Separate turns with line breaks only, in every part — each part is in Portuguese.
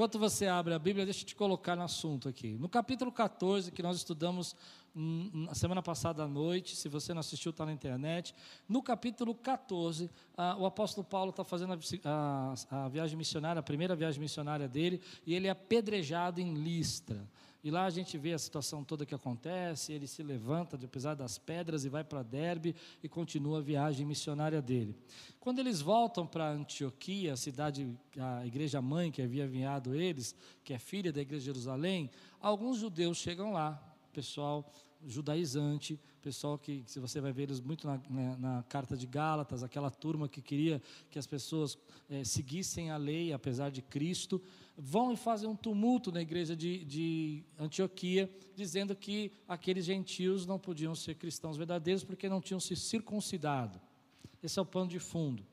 Enquanto você abre a Bíblia, deixa eu te colocar no assunto aqui. No capítulo 14, que nós estudamos na semana passada à noite, se você não assistiu, está na internet. No capítulo 14, ah, o apóstolo Paulo está fazendo a, a, a viagem missionária, a primeira viagem missionária dele, e ele é apedrejado em Listra. E lá a gente vê a situação toda que acontece, ele se levanta, apesar das pedras, e vai para Derbe e continua a viagem missionária dele. Quando eles voltam para Antioquia, a cidade, a igreja mãe que havia enviado eles, que é filha da igreja de Jerusalém, alguns judeus chegam lá, pessoal judaizante, pessoal que, se você vai ver eles muito na, na, na, carta de Gálatas, aquela turma que queria que as pessoas é, seguissem a lei, apesar de Cristo, vão e fazem um tumulto na igreja de, de Antioquia, dizendo que aqueles gentios não podiam ser cristãos verdadeiros porque não tinham se circuncidado. Esse é o pano de fundo.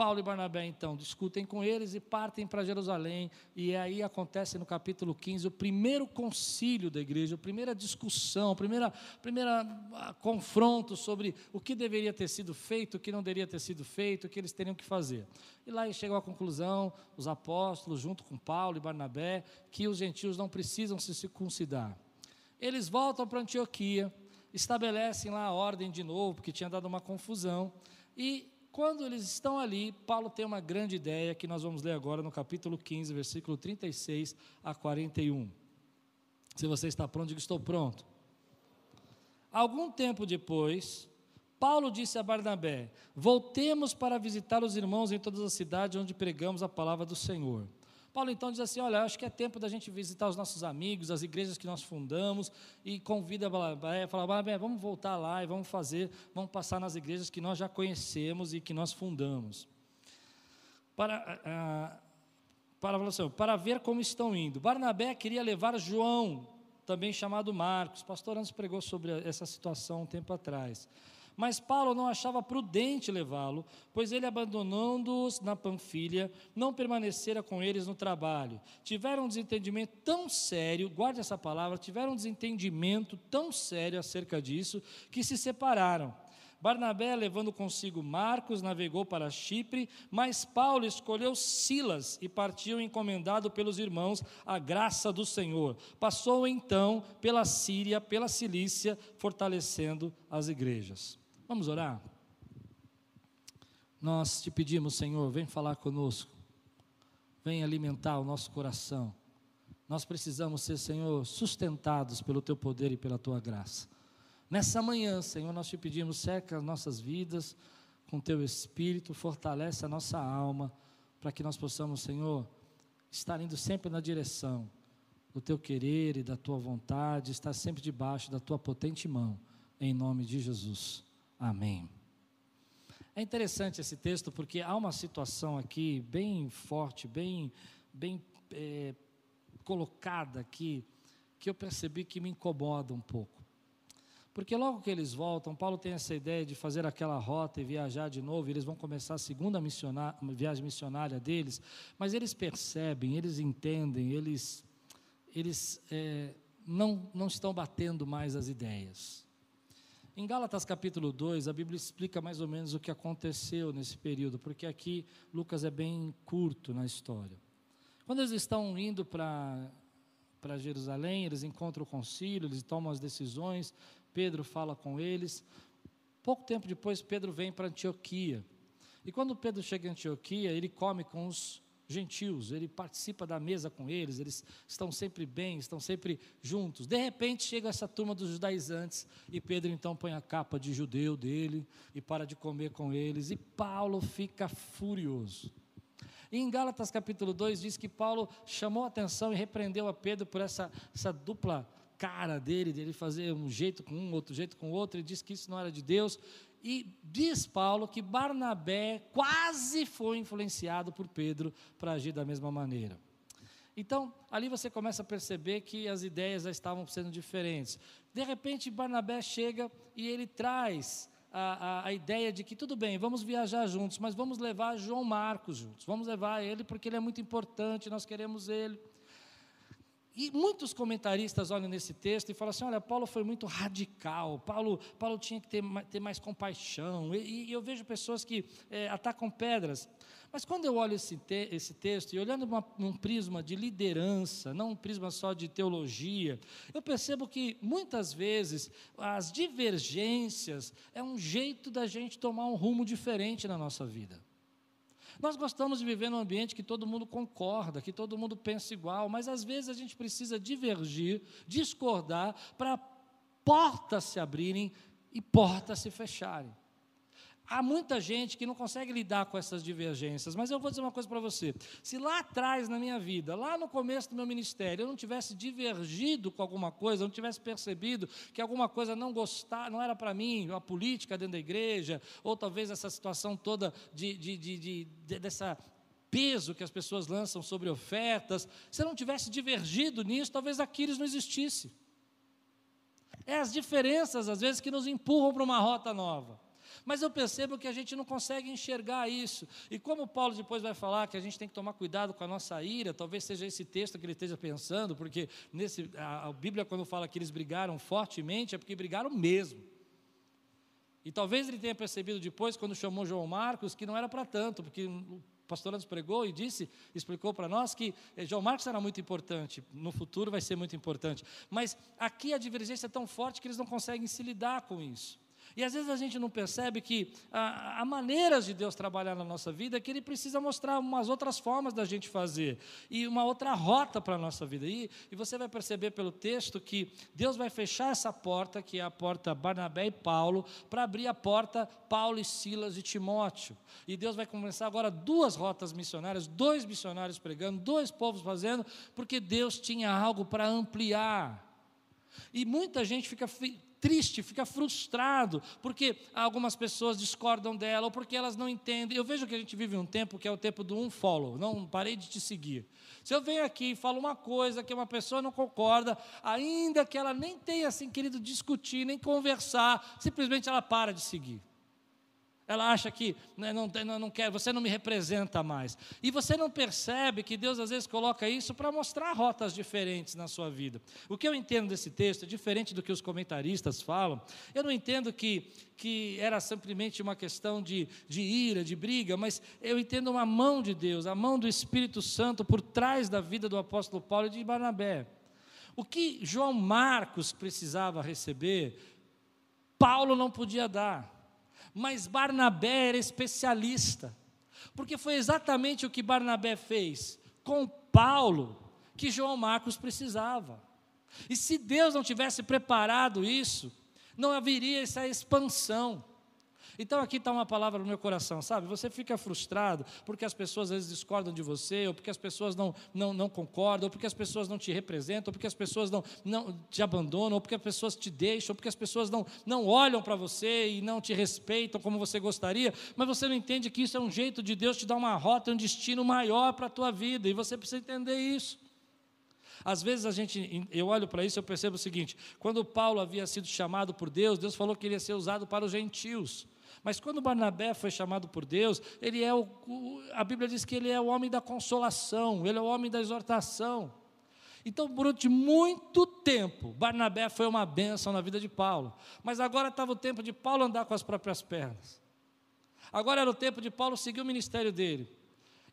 Paulo e Barnabé então discutem com eles e partem para Jerusalém, e aí acontece no capítulo 15 o primeiro concílio da igreja, a primeira discussão, o primeiro primeira ah, confronto sobre o que deveria ter sido feito, o que não deveria ter sido feito, o que eles teriam que fazer. E lá chegam à conclusão, os apóstolos, junto com Paulo e Barnabé, que os gentios não precisam se circuncidar. Eles voltam para Antioquia, estabelecem lá a ordem de novo, porque tinha dado uma confusão, e quando eles estão ali, Paulo tem uma grande ideia que nós vamos ler agora no capítulo 15, versículo 36 a 41. Se você está pronto, diga: Estou pronto. Algum tempo depois, Paulo disse a Barnabé: Voltemos para visitar os irmãos em todas as cidades onde pregamos a palavra do Senhor Paulo então diz assim: Olha, acho que é tempo da gente visitar os nossos amigos, as igrejas que nós fundamos, e convida Barnabé, fala: Barnabé, vamos voltar lá e vamos fazer, vamos passar nas igrejas que nós já conhecemos e que nós fundamos. Para, ah, para, assim, para ver como estão indo. Barnabé queria levar João, também chamado Marcos. Pastor Antes pregou sobre essa situação um tempo atrás. Mas Paulo não achava prudente levá-lo, pois ele, abandonando-os na Panfilha, não permanecera com eles no trabalho. Tiveram um desentendimento tão sério, guarde essa palavra, tiveram um desentendimento tão sério acerca disso, que se separaram. Barnabé, levando consigo Marcos, navegou para Chipre, mas Paulo escolheu Silas e partiu encomendado pelos irmãos a graça do Senhor. Passou então pela Síria, pela Cilícia, fortalecendo as igrejas. Vamos orar? Nós te pedimos, Senhor, vem falar conosco, vem alimentar o nosso coração. Nós precisamos ser, Senhor, sustentados pelo teu poder e pela tua graça. Nessa manhã, Senhor, nós te pedimos, seca as nossas vidas com teu espírito, fortalece a nossa alma, para que nós possamos, Senhor, estar indo sempre na direção do teu querer e da tua vontade, estar sempre debaixo da tua potente mão, em nome de Jesus. Amém. É interessante esse texto porque há uma situação aqui bem forte, bem, bem é, colocada aqui, que eu percebi que me incomoda um pouco. Porque logo que eles voltam, Paulo tem essa ideia de fazer aquela rota e viajar de novo, eles vão começar a segunda missionária, viagem missionária deles, mas eles percebem, eles entendem, eles, eles é, não, não estão batendo mais as ideias. Em Gálatas capítulo 2, a Bíblia explica mais ou menos o que aconteceu nesse período, porque aqui Lucas é bem curto na história. Quando eles estão indo para para Jerusalém, eles encontram o concílio, eles tomam as decisões, Pedro fala com eles. Pouco tempo depois, Pedro vem para Antioquia. E quando Pedro chega em Antioquia, ele come com os gentios, ele participa da mesa com eles, eles estão sempre bem, estão sempre juntos. De repente chega essa turma dos judaizantes e Pedro então põe a capa de judeu dele e para de comer com eles, e Paulo fica furioso. E em Gálatas capítulo 2 diz que Paulo chamou a atenção e repreendeu a Pedro por essa, essa dupla cara dele, dele fazer um jeito com um, outro jeito com outro, e disse que isso não era de Deus. E diz Paulo que Barnabé quase foi influenciado por Pedro para agir da mesma maneira. Então, ali você começa a perceber que as ideias já estavam sendo diferentes. De repente, Barnabé chega e ele traz a, a, a, ideia de que tudo bem, vamos viajar juntos, mas vamos levar João Marcos juntos. Vamos levar ele porque ele é muito importante, nós queremos ele. E muitos comentaristas olham nesse texto e falam assim: olha, Paulo foi muito radical, Paulo, Paulo tinha que ter, ter mais compaixão. E, e eu vejo pessoas que é, atacam pedras. Mas quando eu olho esse, te, esse texto, e olhando uma, um prisma de liderança, não um prisma só de teologia, eu percebo que muitas vezes as divergências é um jeito da gente tomar um rumo diferente na nossa vida. Nós gostamos de viver num ambiente que todo mundo concorda, que todo mundo pensa igual, mas às vezes a gente precisa divergir, discordar, para portas se abrirem e portas se fecharem. Há muita gente que não consegue lidar com essas divergências, mas eu vou dizer uma coisa para você: se lá atrás na minha vida, lá no começo do meu ministério, eu não tivesse divergido com alguma coisa, eu não tivesse percebido que alguma coisa não gostar, não era para mim, a política dentro da igreja, ou talvez essa situação toda de, de, de, de dessa peso que as pessoas lançam sobre ofertas, se eu não tivesse divergido nisso, talvez Aquiles não existisse. É as diferenças, às vezes, que nos empurram para uma rota nova. Mas eu percebo que a gente não consegue enxergar isso. E como Paulo depois vai falar que a gente tem que tomar cuidado com a nossa ira, talvez seja esse texto que ele esteja pensando, porque nesse, a, a Bíblia, quando fala que eles brigaram fortemente, é porque brigaram mesmo. E talvez ele tenha percebido depois, quando chamou João Marcos, que não era para tanto, porque o pastor nos pregou e disse, explicou para nós que eh, João Marcos era muito importante, no futuro vai ser muito importante. Mas aqui a divergência é tão forte que eles não conseguem se lidar com isso. E às vezes a gente não percebe que há, maneiras de Deus trabalhar na nossa vida que Ele precisa mostrar umas outras formas da gente fazer e uma outra rota para a nossa vida. E, e você vai perceber pelo texto que Deus vai fechar essa porta, que é a porta Barnabé e Paulo, para abrir a porta Paulo e Silas e Timóteo. E Deus vai começar agora duas rotas missionárias, dois missionários pregando, dois povos fazendo, porque Deus tinha algo para ampliar. E muita gente fica triste, fica frustrado, porque algumas pessoas discordam dela, ou porque elas não entendem. Eu vejo que a gente vive um tempo que é o tempo do um follow, não parei de te seguir. Se eu venho aqui e falo uma coisa que uma pessoa não concorda, ainda que ela nem tenha assim querido discutir, nem conversar, simplesmente ela para de seguir. Ela acha que né, não, não, não quer, você não me representa mais. E você não percebe que Deus às vezes coloca isso para mostrar rotas diferentes na sua vida. O que eu entendo desse texto, diferente do que os comentaristas falam, eu não entendo que, que era simplesmente uma questão de, de ira, de briga, mas eu entendo uma mão de Deus, a mão do Espírito Santo por trás da vida do apóstolo Paulo e de Barnabé. O que João Marcos precisava receber, Paulo não podia dar. Mas Barnabé era especialista, porque foi exatamente o que Barnabé fez com Paulo que João Marcos precisava. E se Deus não tivesse preparado isso, não haveria essa expansão. Então aqui está uma palavra no meu coração, sabe? Você fica frustrado porque as pessoas às vezes discordam de você, ou porque as pessoas não, não, não concordam, ou porque as pessoas não te representam, ou porque as pessoas não, não te abandonam, ou porque as pessoas te deixam, ou porque as pessoas não, não olham para você e não te respeitam como você gostaria, mas você não entende que isso é um jeito de Deus te dar uma rota, um destino maior para a tua vida, e você precisa entender isso. Às vezes a gente, eu olho para isso e eu percebo o seguinte: quando Paulo havia sido chamado por Deus, Deus falou que ele ia ser usado para os gentios. Mas quando Barnabé foi chamado por Deus, ele é o, a Bíblia diz que ele é o homem da consolação, ele é o homem da exortação. Então, durante muito tempo, Barnabé foi uma bênção na vida de Paulo. Mas agora estava o tempo de Paulo andar com as próprias pernas. Agora era o tempo de Paulo seguir o ministério dele.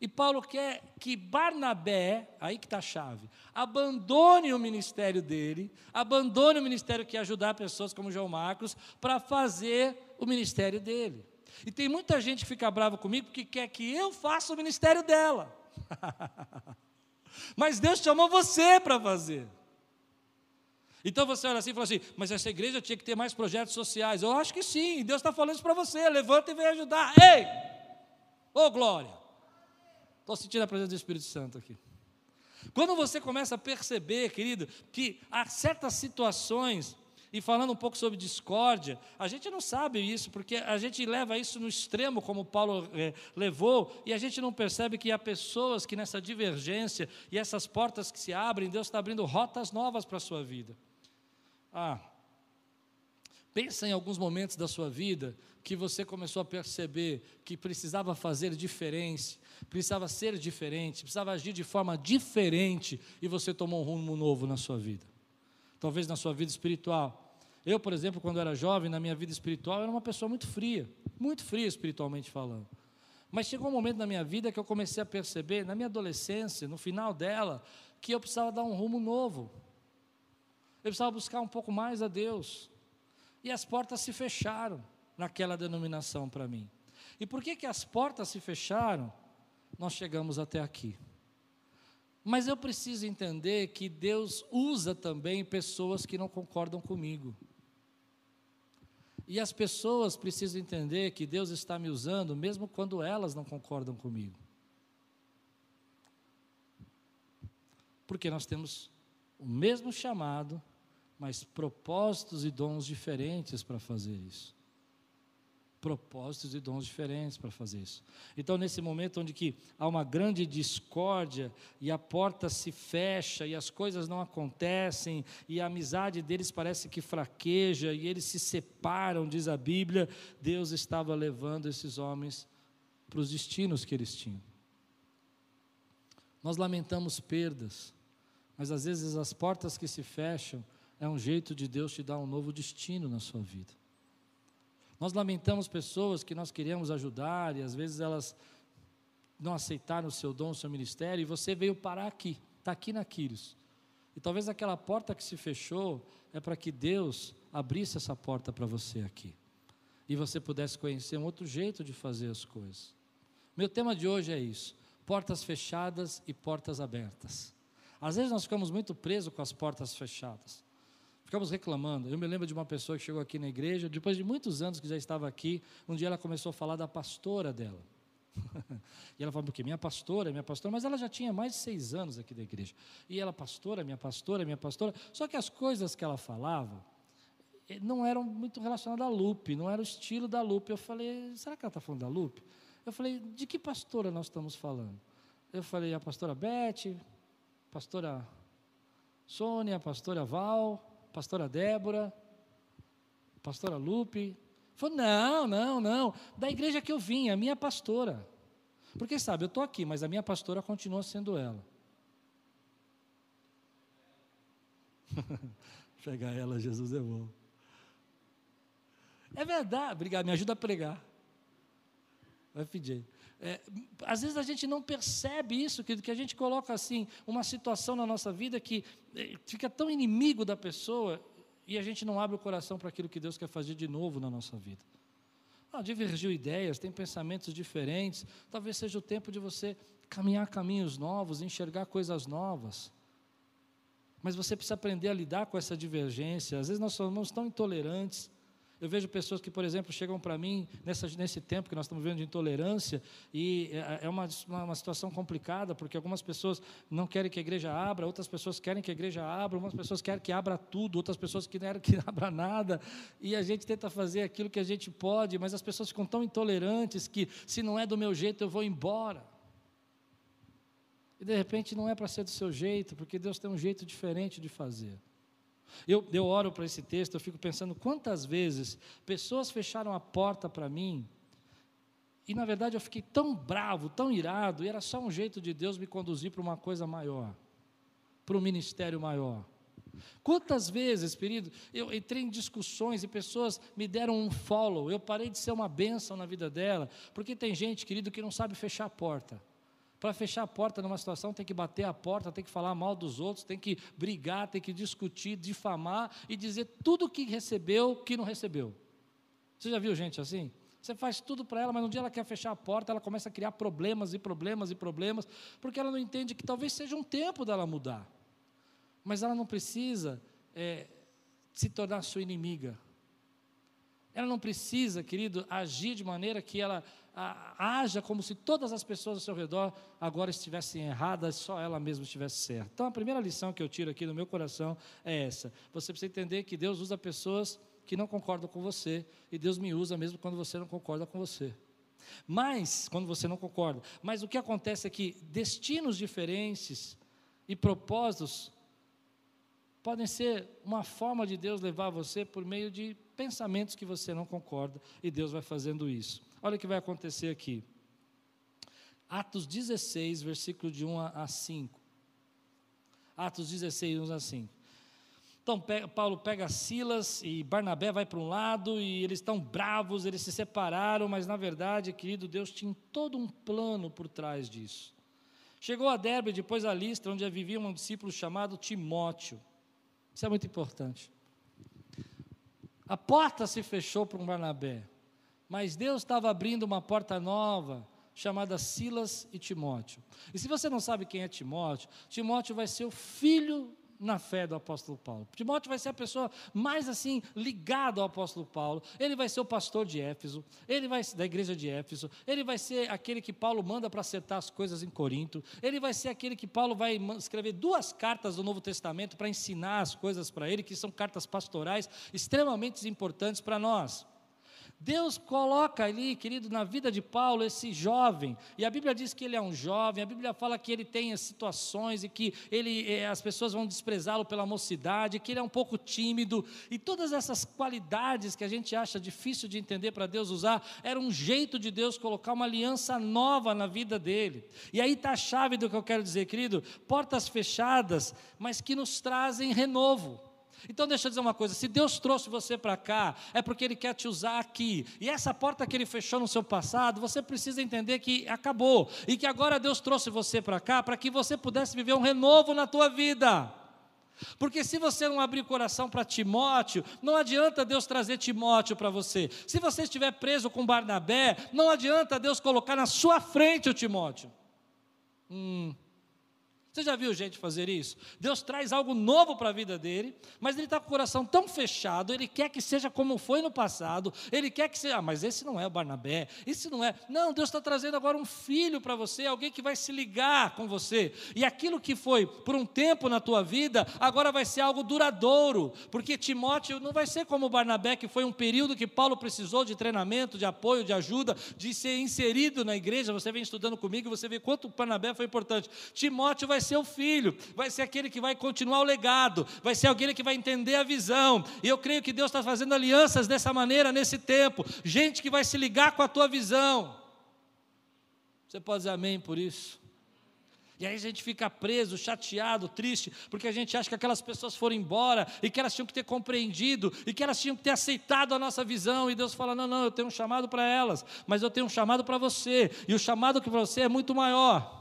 E Paulo quer que Barnabé, aí que está a chave, abandone o ministério dele, abandone o ministério que é ajudar pessoas como João Marcos, para fazer o ministério dele. E tem muita gente que fica brava comigo porque quer que eu faça o ministério dela. Mas Deus chamou você para fazer. Então você olha assim e fala assim, mas essa igreja tinha que ter mais projetos sociais. Eu acho que sim, Deus está falando isso para você. Levanta e vem ajudar. Ei! Ô oh, glória! Estou sentindo a presença do Espírito Santo aqui. Quando você começa a perceber, querido, que há certas situações e falando um pouco sobre discórdia, a gente não sabe isso, porque a gente leva isso no extremo, como Paulo é, levou, e a gente não percebe que há pessoas que nessa divergência e essas portas que se abrem, Deus está abrindo rotas novas para a sua vida. Ah, Pensa em alguns momentos da sua vida que você começou a perceber que precisava fazer diferença, precisava ser diferente, precisava agir de forma diferente e você tomou um rumo novo na sua vida. Talvez na sua vida espiritual. Eu, por exemplo, quando era jovem, na minha vida espiritual, era uma pessoa muito fria, muito fria espiritualmente falando. Mas chegou um momento na minha vida que eu comecei a perceber, na minha adolescência, no final dela, que eu precisava dar um rumo novo. Eu precisava buscar um pouco mais a Deus. E as portas se fecharam naquela denominação para mim. E por que, que as portas se fecharam? Nós chegamos até aqui. Mas eu preciso entender que Deus usa também pessoas que não concordam comigo. E as pessoas precisam entender que Deus está me usando, mesmo quando elas não concordam comigo. Porque nós temos o mesmo chamado, mas propósitos e dons diferentes para fazer isso propósitos e dons diferentes para fazer isso. Então, nesse momento onde que há uma grande discórdia e a porta se fecha e as coisas não acontecem e a amizade deles parece que fraqueja e eles se separam, diz a Bíblia, Deus estava levando esses homens para os destinos que eles tinham. Nós lamentamos perdas, mas às vezes as portas que se fecham é um jeito de Deus te dar um novo destino na sua vida. Nós lamentamos pessoas que nós queríamos ajudar e às vezes elas não aceitaram o seu dom, o seu ministério, e você veio parar aqui, está aqui na Quírios. E talvez aquela porta que se fechou é para que Deus abrisse essa porta para você aqui. E você pudesse conhecer um outro jeito de fazer as coisas. Meu tema de hoje é isso: portas fechadas e portas abertas. Às vezes nós ficamos muito presos com as portas fechadas. Ficamos reclamando. Eu me lembro de uma pessoa que chegou aqui na igreja, depois de muitos anos que já estava aqui, um dia ela começou a falar da pastora dela. e ela falou, porque minha pastora, minha pastora, mas ela já tinha mais de seis anos aqui da igreja. E ela, pastora, minha pastora, minha pastora. Só que as coisas que ela falava eh, não eram muito relacionadas à Lupe, não era o estilo da Lupe. Eu falei, será que ela está falando da Lupe? Eu falei, de que pastora nós estamos falando? Eu falei, a pastora Beth, pastora Sônia, a pastora Val pastora Débora, pastora Lupe. Falou, não, não, não, da igreja que eu vim, a minha pastora. Porque sabe, eu estou aqui, mas a minha pastora continua sendo ela. Pegar ela, Jesus é bom. É verdade, obrigado, me ajuda a pregar. Pedir. É, às vezes a gente não percebe isso, que, que a gente coloca assim, uma situação na nossa vida que é, fica tão inimigo da pessoa e a gente não abre o coração para aquilo que Deus quer fazer de novo na nossa vida. Ah, divergiu ideias, tem pensamentos diferentes, talvez seja o tempo de você caminhar caminhos novos, enxergar coisas novas. Mas você precisa aprender a lidar com essa divergência. Às vezes nós somos tão intolerantes, eu vejo pessoas que, por exemplo, chegam para mim nessa, nesse tempo que nós estamos vivendo de intolerância, e é, é uma, uma, situação complicada, porque algumas pessoas não querem que a igreja abra, outras pessoas querem que a igreja abra, algumas pessoas querem que abra tudo, outras pessoas que querem que abra nada, e a gente tenta fazer aquilo que a gente pode, mas as pessoas ficam tão intolerantes que, se não é do meu jeito, eu vou embora. E de repente não é para ser do seu jeito, porque Deus tem um jeito diferente de fazer. Eu, eu oro para esse texto, eu fico pensando quantas vezes pessoas fecharam a porta para mim, e na verdade eu fiquei tão bravo, tão irado, e era só um jeito de Deus me conduzir para uma coisa maior, para um ministério maior. Quantas vezes, querido, eu entrei em discussões e pessoas me deram um follow, eu parei de ser uma bênção na vida dela, porque tem gente, querido, que não sabe fechar a porta. Para fechar a porta numa situação, tem que bater a porta, tem que falar mal dos outros, tem que brigar, tem que discutir, difamar e dizer tudo que recebeu, que não recebeu. Você já viu gente assim? Você faz tudo para ela, mas um dia ela quer fechar a porta, ela começa a criar problemas e problemas e problemas, porque ela não entende que talvez seja um tempo dela mudar. Mas ela não precisa é, se tornar sua inimiga. Ela não precisa, querido, agir de maneira que ela haja como se todas as pessoas ao seu redor agora estivessem erradas, só ela mesma estivesse certa. Então, a primeira lição que eu tiro aqui no meu coração é essa: você precisa entender que Deus usa pessoas que não concordam com você, e Deus me usa mesmo quando você não concorda com você. Mas, quando você não concorda, mas o que acontece é que destinos diferentes e propósitos podem ser uma forma de Deus levar você por meio de pensamentos que você não concorda, e Deus vai fazendo isso. Olha o que vai acontecer aqui. Atos 16, versículo de 1 a 5. Atos 16, 1 a 5. Então, Paulo pega Silas e Barnabé vai para um lado e eles estão bravos, eles se separaram, mas na verdade, querido Deus tinha todo um plano por trás disso. Chegou a Derbe, depois a Listra, onde vivia um discípulo chamado Timóteo. Isso é muito importante. A porta se fechou para um Barnabé, mas Deus estava abrindo uma porta nova chamada Silas e Timóteo. E se você não sabe quem é Timóteo, Timóteo vai ser o filho na fé do apóstolo Paulo. Timóteo vai ser a pessoa mais assim ligada ao apóstolo Paulo. Ele vai ser o pastor de Éfeso, ele vai da igreja de Éfeso, ele vai ser aquele que Paulo manda para acertar as coisas em Corinto. Ele vai ser aquele que Paulo vai escrever duas cartas do Novo Testamento para ensinar as coisas para ele, que são cartas pastorais extremamente importantes para nós. Deus coloca ali, querido, na vida de Paulo esse jovem, e a Bíblia diz que ele é um jovem, a Bíblia fala que ele tem situações e que ele, eh, as pessoas vão desprezá-lo pela mocidade, que ele é um pouco tímido, e todas essas qualidades que a gente acha difícil de entender para Deus usar, era um jeito de Deus colocar uma aliança nova na vida dele. E aí está a chave do que eu quero dizer, querido: portas fechadas, mas que nos trazem renovo. Então deixa eu dizer uma coisa: se Deus trouxe você para cá, é porque Ele quer te usar aqui. E essa porta que Ele fechou no seu passado, você precisa entender que acabou. E que agora Deus trouxe você para cá para que você pudesse viver um renovo na tua vida. Porque se você não abrir o coração para Timóteo, não adianta Deus trazer Timóteo para você. Se você estiver preso com Barnabé, não adianta Deus colocar na sua frente o Timóteo. Hum. Você já viu gente fazer isso? Deus traz algo novo para a vida dele, mas ele está com o coração tão fechado, ele quer que seja como foi no passado, ele quer que seja, ah, mas esse não é o Barnabé, esse não é. Não, Deus está trazendo agora um filho para você, alguém que vai se ligar com você. E aquilo que foi por um tempo na tua vida, agora vai ser algo duradouro, porque Timóteo não vai ser como o Barnabé, que foi um período que Paulo precisou de treinamento, de apoio, de ajuda, de ser inserido na igreja. Você vem estudando comigo você vê quanto o Barnabé foi importante. Timóteo vai ser o filho, vai ser aquele que vai continuar o legado, vai ser aquele que vai entender a visão. E eu creio que Deus está fazendo alianças dessa maneira nesse tempo. Gente que vai se ligar com a tua visão. Você pode dizer amém por isso? E aí a gente fica preso, chateado, triste, porque a gente acha que aquelas pessoas foram embora e que elas tinham que ter compreendido e que elas tinham que ter aceitado a nossa visão. E Deus fala: não, não, eu tenho um chamado para elas, mas eu tenho um chamado para você, e o chamado que para você é muito maior.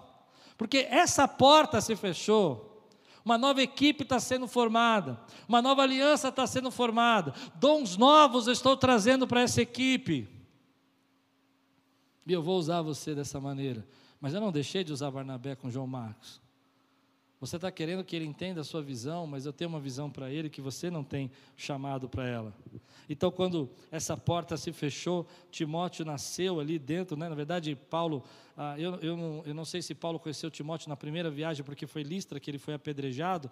Porque essa porta se fechou, uma nova equipe está sendo formada, uma nova aliança está sendo formada, dons novos eu estou trazendo para essa equipe. E eu vou usar você dessa maneira. Mas eu não deixei de usar Barnabé com João Marcos. Você está querendo que ele entenda a sua visão, mas eu tenho uma visão para ele que você não tem chamado para ela. Então, quando essa porta se fechou, Timóteo nasceu ali dentro, né? na verdade, Paulo, ah, eu, eu, não, eu não sei se Paulo conheceu Timóteo na primeira viagem, porque foi Listra que ele foi apedrejado,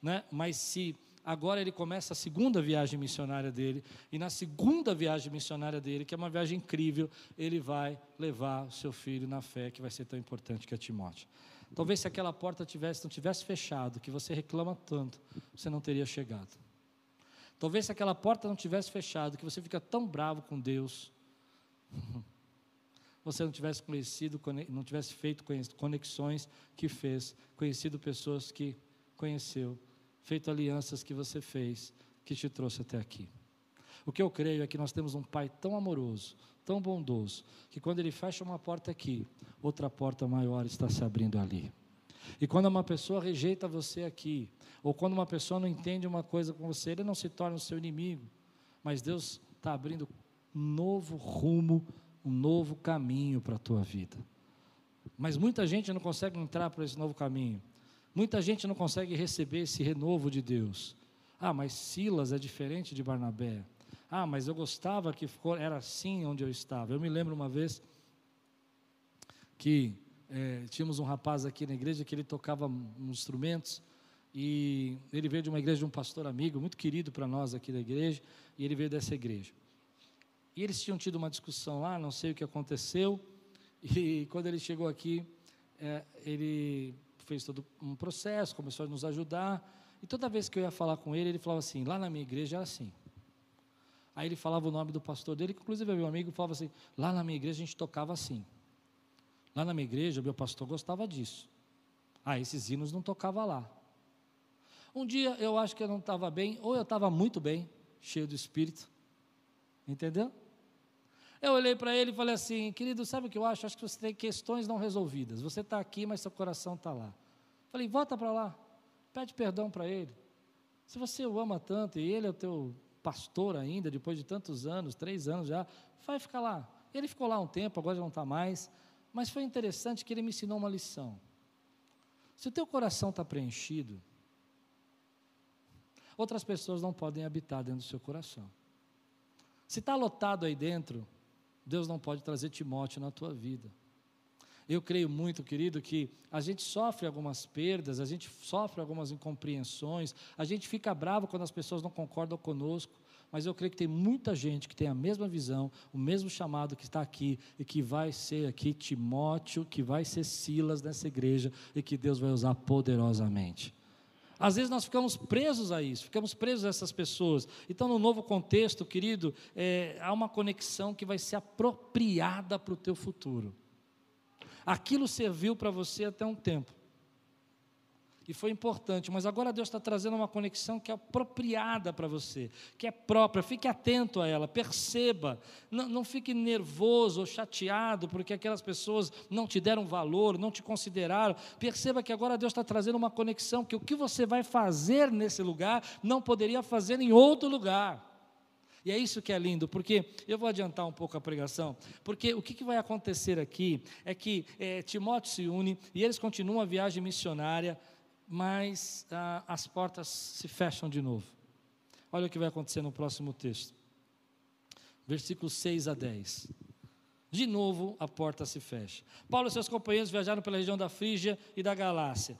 né? mas se agora ele começa a segunda viagem missionária dele, e na segunda viagem missionária dele, que é uma viagem incrível, ele vai levar o seu filho na fé, que vai ser tão importante que é Timóteo. Talvez se aquela porta tivesse, não tivesse fechado, que você reclama tanto, você não teria chegado. Talvez se aquela porta não tivesse fechado, que você fica tão bravo com Deus, você não tivesse conhecido, não tivesse feito conexões que fez, conhecido pessoas que conheceu, feito alianças que você fez, que te trouxe até aqui. O que eu creio é que nós temos um Pai tão amoroso, tão bondoso, que quando Ele fecha uma porta aqui, outra porta maior está se abrindo ali. E quando uma pessoa rejeita você aqui, ou quando uma pessoa não entende uma coisa com você, ele não se torna o seu inimigo, mas Deus está abrindo um novo rumo, um novo caminho para a tua vida. Mas muita gente não consegue entrar por esse novo caminho. Muita gente não consegue receber esse renovo de Deus. Ah, mas Silas é diferente de Barnabé. Ah, mas eu gostava que era assim onde eu estava. Eu me lembro uma vez que é, tínhamos um rapaz aqui na igreja que ele tocava instrumentos e ele veio de uma igreja de um pastor amigo, muito querido para nós aqui da igreja, e ele veio dessa igreja. E eles tinham tido uma discussão lá, não sei o que aconteceu, e quando ele chegou aqui, é, ele fez todo um processo, começou a nos ajudar, E toda vez que eu ia falar com ele, ele falava assim: lá na minha igreja era assim. Aí ele falava o nome do pastor dele, que inclusive meu amigo, falava assim: lá na minha igreja a gente tocava assim. Lá na minha igreja, o meu pastor gostava disso. Ah, esses hinos não tocava lá. Um dia eu acho que eu não estava bem, ou eu estava muito bem, cheio do espírito. Entendeu? Eu olhei para ele e falei assim, querido, sabe o que eu acho? Acho que você tem questões não resolvidas. Você está aqui, mas seu coração está lá. Falei, volta para lá, pede perdão para ele. Se você o ama tanto e ele é o teu pastor ainda, depois de tantos anos, três anos já, vai ficar lá. Ele ficou lá um tempo, agora já não está mais. Mas foi interessante que ele me ensinou uma lição. Se o teu coração está preenchido, outras pessoas não podem habitar dentro do seu coração. Se está lotado aí dentro, Deus não pode trazer Timóteo na tua vida. Eu creio muito, querido, que a gente sofre algumas perdas, a gente sofre algumas incompreensões, a gente fica bravo quando as pessoas não concordam conosco, mas eu creio que tem muita gente que tem a mesma visão, o mesmo chamado que está aqui e que vai ser aqui Timóteo, que vai ser Silas nessa igreja e que Deus vai usar poderosamente. Às vezes nós ficamos presos a isso, ficamos presos a essas pessoas. Então, no novo contexto, querido, é, há uma conexão que vai ser apropriada para o teu futuro. Aquilo serviu para você até um tempo. E foi importante, mas agora Deus está trazendo uma conexão que é apropriada para você, que é própria. Fique atento a ela, perceba. Não, não fique nervoso ou chateado porque aquelas pessoas não te deram valor, não te consideraram. Perceba que agora Deus está trazendo uma conexão que o que você vai fazer nesse lugar não poderia fazer em outro lugar. E é isso que é lindo, porque eu vou adiantar um pouco a pregação, porque o que, que vai acontecer aqui é que é, Timóteo se une e eles continuam a viagem missionária mas ah, as portas se fecham de novo. Olha o que vai acontecer no próximo texto. Versículos 6 a 10. De novo a porta se fecha. Paulo e seus companheiros viajaram pela região da Frígia e da Galácia.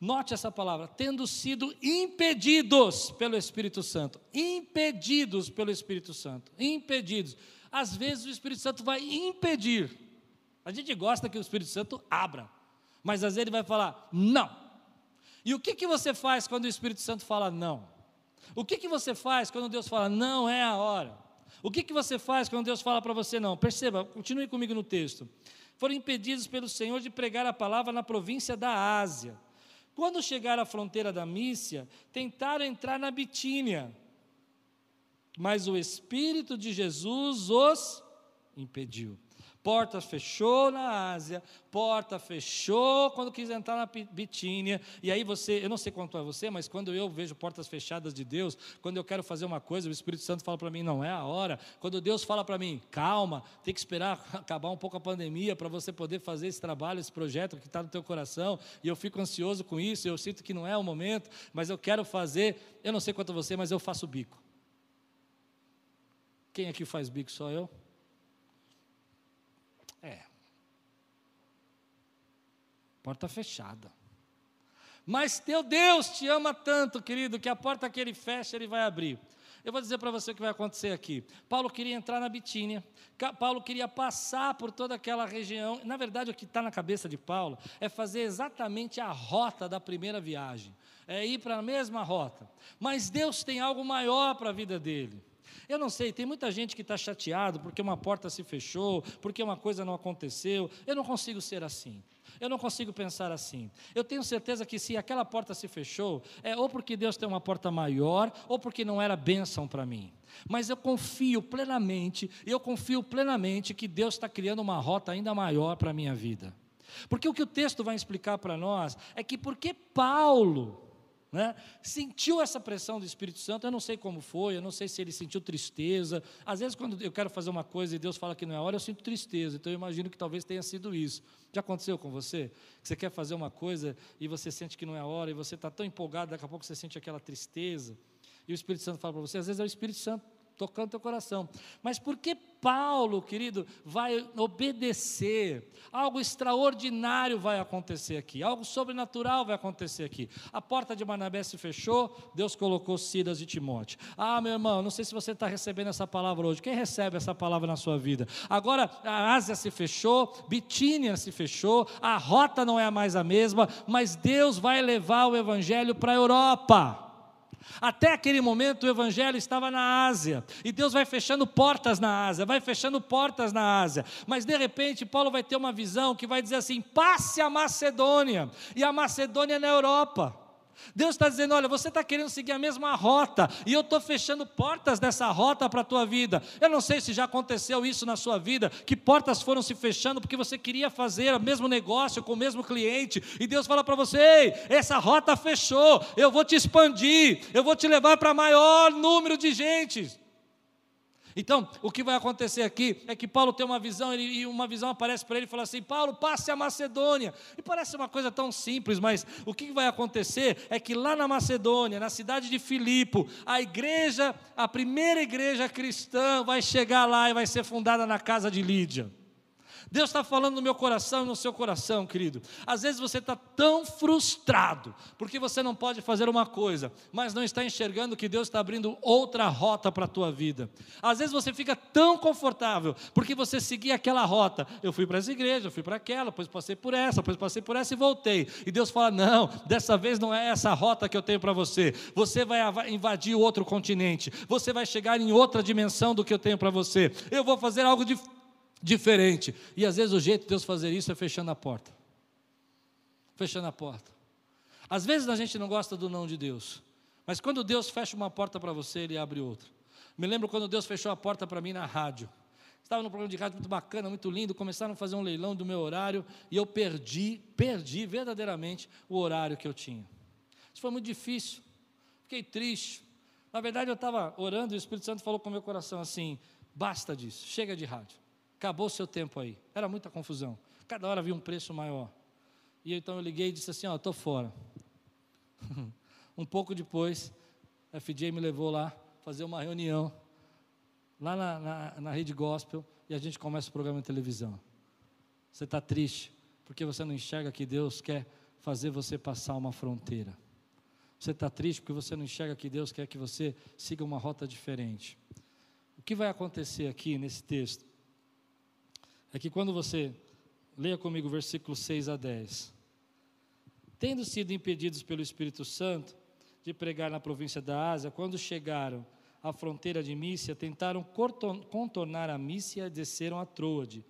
Note essa palavra, tendo sido impedidos pelo Espírito Santo. Impedidos pelo Espírito Santo. Impedidos. Às vezes o Espírito Santo vai impedir. A gente gosta que o Espírito Santo abra, mas às vezes ele vai falar: não, e o que, que você faz quando o Espírito Santo fala não? O que, que você faz quando Deus fala não é a hora? O que, que você faz quando Deus fala para você não? Perceba, continue comigo no texto. Foram impedidos pelo Senhor de pregar a palavra na província da Ásia. Quando chegaram à fronteira da Mícia, tentaram entrar na Bitínia, mas o Espírito de Jesus os impediu. Porta fechou na Ásia, porta fechou quando quis entrar na Bitínia. E aí você, eu não sei quanto é você, mas quando eu vejo portas fechadas de Deus, quando eu quero fazer uma coisa, o Espírito Santo fala para mim, não é a hora. Quando Deus fala para mim, calma, tem que esperar acabar um pouco a pandemia para você poder fazer esse trabalho, esse projeto que está no teu coração. E eu fico ansioso com isso, eu sinto que não é o momento, mas eu quero fazer. Eu não sei quanto você, mas eu faço bico. Quem aqui faz bico? Só eu? Porta fechada. Mas teu Deus te ama tanto, querido, que a porta que ele fecha, ele vai abrir. Eu vou dizer para você o que vai acontecer aqui. Paulo queria entrar na Bitínia, Paulo queria passar por toda aquela região. Na verdade, o que está na cabeça de Paulo é fazer exatamente a rota da primeira viagem, é ir para a mesma rota. Mas Deus tem algo maior para a vida dele. Eu não sei, tem muita gente que está chateado porque uma porta se fechou, porque uma coisa não aconteceu. Eu não consigo ser assim. Eu não consigo pensar assim. Eu tenho certeza que se aquela porta se fechou, é ou porque Deus tem uma porta maior, ou porque não era bênção para mim. Mas eu confio plenamente, eu confio plenamente que Deus está criando uma rota ainda maior para a minha vida. Porque o que o texto vai explicar para nós é que porque Paulo né? Sentiu essa pressão do Espírito Santo, eu não sei como foi, eu não sei se ele sentiu tristeza. Às vezes, quando eu quero fazer uma coisa e Deus fala que não é hora, eu sinto tristeza. Então, eu imagino que talvez tenha sido isso. Já aconteceu com você? Que você quer fazer uma coisa e você sente que não é hora, e você está tão empolgado, daqui a pouco você sente aquela tristeza. E o Espírito Santo fala para você, às vezes é o Espírito Santo tocando teu coração. Mas por que Paulo, querido, vai obedecer? Algo extraordinário vai acontecer aqui, algo sobrenatural vai acontecer aqui. A porta de Barnabé se fechou, Deus colocou Silas e Timóteo. Ah, meu irmão, não sei se você está recebendo essa palavra hoje. Quem recebe essa palavra na sua vida? Agora a Ásia se fechou, Bitínia se fechou, a rota não é mais a mesma, mas Deus vai levar o evangelho para a Europa. Até aquele momento o evangelho estava na Ásia, e Deus vai fechando portas na Ásia, vai fechando portas na Ásia, mas de repente Paulo vai ter uma visão que vai dizer assim: passe a Macedônia, e a Macedônia é na Europa. Deus está dizendo: olha, você está querendo seguir a mesma rota, e eu estou fechando portas dessa rota para a tua vida. Eu não sei se já aconteceu isso na sua vida, que portas foram se fechando porque você queria fazer o mesmo negócio com o mesmo cliente, e Deus fala para você: ei, essa rota fechou, eu vou te expandir, eu vou te levar para maior número de gente. Então, o que vai acontecer aqui é que Paulo tem uma visão e uma visão aparece para ele e fala assim: Paulo, passe a Macedônia. E parece uma coisa tão simples, mas o que vai acontecer é que lá na Macedônia, na cidade de Filipo, a igreja, a primeira igreja cristã, vai chegar lá e vai ser fundada na casa de Lídia. Deus está falando no meu coração e no seu coração, querido. Às vezes você está tão frustrado, porque você não pode fazer uma coisa, mas não está enxergando que Deus está abrindo outra rota para a tua vida. Às vezes você fica tão confortável, porque você seguia aquela rota. Eu fui para essa igreja, eu fui para aquela, depois passei por essa, depois passei por essa e voltei. E Deus fala: não, dessa vez não é essa rota que eu tenho para você. Você vai invadir outro continente, você vai chegar em outra dimensão do que eu tenho para você. Eu vou fazer algo diferente diferente. E às vezes o jeito de Deus fazer isso é fechando a porta. Fechando a porta. Às vezes a gente não gosta do não de Deus, mas quando Deus fecha uma porta para você, Ele abre outra. Me lembro quando Deus fechou a porta para mim na rádio. Estava num programa de rádio muito bacana, muito lindo. Começaram a fazer um leilão do meu horário e eu perdi, perdi verdadeiramente o horário que eu tinha. Isso foi muito difícil. Fiquei triste. Na verdade, eu estava orando e o Espírito Santo falou com o meu coração assim: basta disso, chega de rádio. Acabou o seu tempo aí. Era muita confusão. Cada hora havia um preço maior. E então eu liguei e disse assim: Ó, oh, estou fora. um pouco depois, a FJ me levou lá fazer uma reunião, lá na, na, na rede gospel, e a gente começa o programa de televisão. Você está triste, porque você não enxerga que Deus quer fazer você passar uma fronteira. Você está triste porque você não enxerga que Deus quer que você siga uma rota diferente. O que vai acontecer aqui nesse texto? É que quando você leia comigo o versículo 6 a 10. Tendo sido impedidos pelo Espírito Santo de pregar na província da Ásia, quando chegaram à fronteira de Mícia, tentaram contornar a Mícia e desceram a Troade.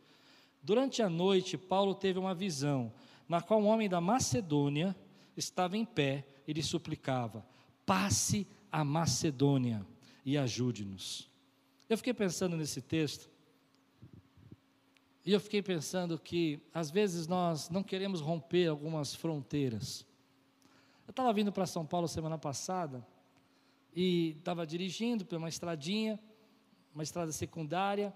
Durante a noite, Paulo teve uma visão, na qual um homem da Macedônia estava em pé e lhe suplicava: passe a Macedônia e ajude-nos. Eu fiquei pensando nesse texto, e eu fiquei pensando que, às vezes, nós não queremos romper algumas fronteiras. Eu estava vindo para São Paulo semana passada e estava dirigindo por uma estradinha, uma estrada secundária.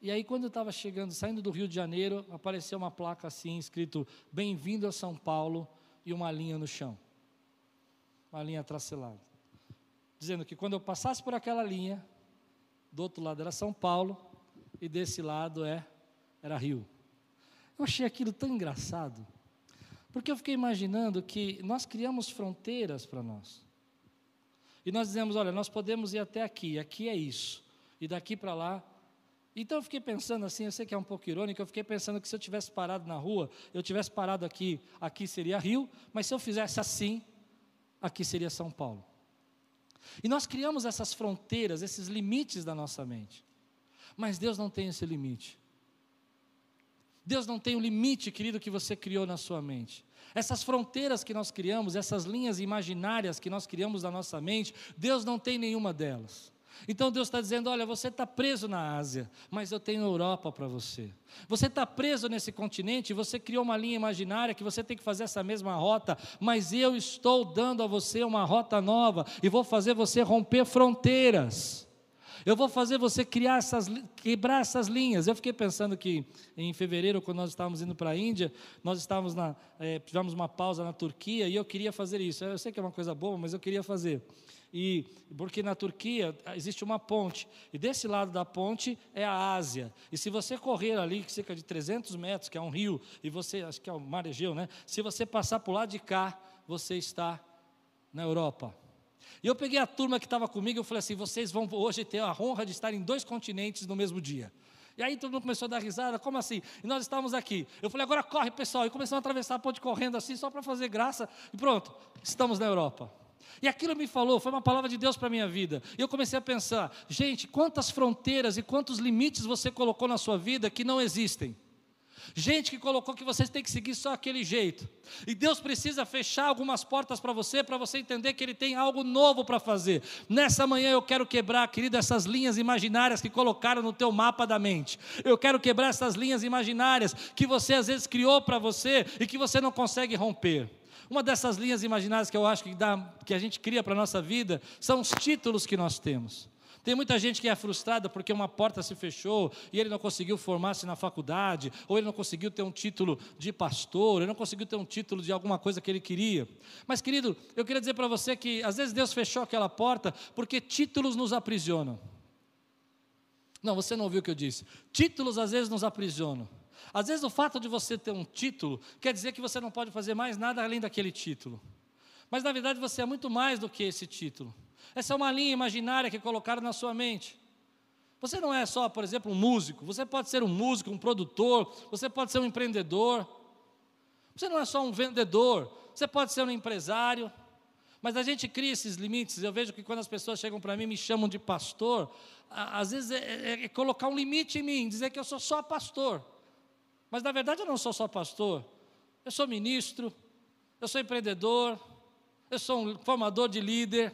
E aí, quando eu estava chegando, saindo do Rio de Janeiro, apareceu uma placa assim, escrito Bem-vindo a São Paulo e uma linha no chão. Uma linha tracelada. Dizendo que quando eu passasse por aquela linha, do outro lado era São Paulo e desse lado é era rio. Eu achei aquilo tão engraçado, porque eu fiquei imaginando que nós criamos fronteiras para nós. E nós dizemos, olha, nós podemos ir até aqui, aqui é isso, e daqui para lá. Então eu fiquei pensando assim, eu sei que é um pouco irônico, eu fiquei pensando que se eu tivesse parado na rua, eu tivesse parado aqui, aqui seria Rio, mas se eu fizesse assim, aqui seria São Paulo. E nós criamos essas fronteiras, esses limites da nossa mente. Mas Deus não tem esse limite. Deus não tem o um limite, querido, que você criou na sua mente. Essas fronteiras que nós criamos, essas linhas imaginárias que nós criamos na nossa mente, Deus não tem nenhuma delas. Então Deus está dizendo: olha, você está preso na Ásia, mas eu tenho Europa para você. Você está preso nesse continente, você criou uma linha imaginária que você tem que fazer essa mesma rota, mas eu estou dando a você uma rota nova e vou fazer você romper fronteiras. Eu vou fazer você criar essas, quebrar essas linhas. Eu fiquei pensando que em fevereiro, quando nós estávamos indo para a Índia, nós estávamos na, é, tivemos uma pausa na Turquia e eu queria fazer isso. Eu sei que é uma coisa boa, mas eu queria fazer. E porque na Turquia existe uma ponte e desse lado da ponte é a Ásia. E se você correr ali cerca de 300 metros, que é um rio, e você acho que é o Mar Egeu, né? Se você passar por lado de cá, você está na Europa. E eu peguei a turma que estava comigo e falei assim: vocês vão hoje ter a honra de estar em dois continentes no mesmo dia. E aí todo mundo começou a dar risada, como assim? E nós estávamos aqui. Eu falei, agora corre, pessoal. E começamos a atravessar a ponte correndo assim, só para fazer graça. E pronto, estamos na Europa. E aquilo me falou, foi uma palavra de Deus para a minha vida. E eu comecei a pensar, gente, quantas fronteiras e quantos limites você colocou na sua vida que não existem. Gente que colocou que vocês têm que seguir só aquele jeito. E Deus precisa fechar algumas portas para você, para você entender que Ele tem algo novo para fazer. Nessa manhã eu quero quebrar, querido, essas linhas imaginárias que colocaram no teu mapa da mente. Eu quero quebrar essas linhas imaginárias que você às vezes criou para você e que você não consegue romper. Uma dessas linhas imaginárias que eu acho que, dá, que a gente cria para a nossa vida são os títulos que nós temos. Tem muita gente que é frustrada porque uma porta se fechou e ele não conseguiu formar-se na faculdade, ou ele não conseguiu ter um título de pastor, ele não conseguiu ter um título de alguma coisa que ele queria. Mas, querido, eu queria dizer para você que às vezes Deus fechou aquela porta porque títulos nos aprisionam. Não, você não ouviu o que eu disse. Títulos às vezes nos aprisionam. Às vezes o fato de você ter um título quer dizer que você não pode fazer mais nada além daquele título. Mas na verdade você é muito mais do que esse título. Essa é uma linha imaginária que colocaram na sua mente. Você não é só, por exemplo, um músico, você pode ser um músico, um produtor, você pode ser um empreendedor. Você não é só um vendedor, você pode ser um empresário. Mas a gente cria esses limites. Eu vejo que quando as pessoas chegam para mim e me chamam de pastor, às vezes é, é, é, colocar um limite em mim, dizer que eu sou só pastor. Mas na verdade eu não sou só pastor, eu sou ministro, eu sou empreendedor, eu sou um formador de líder.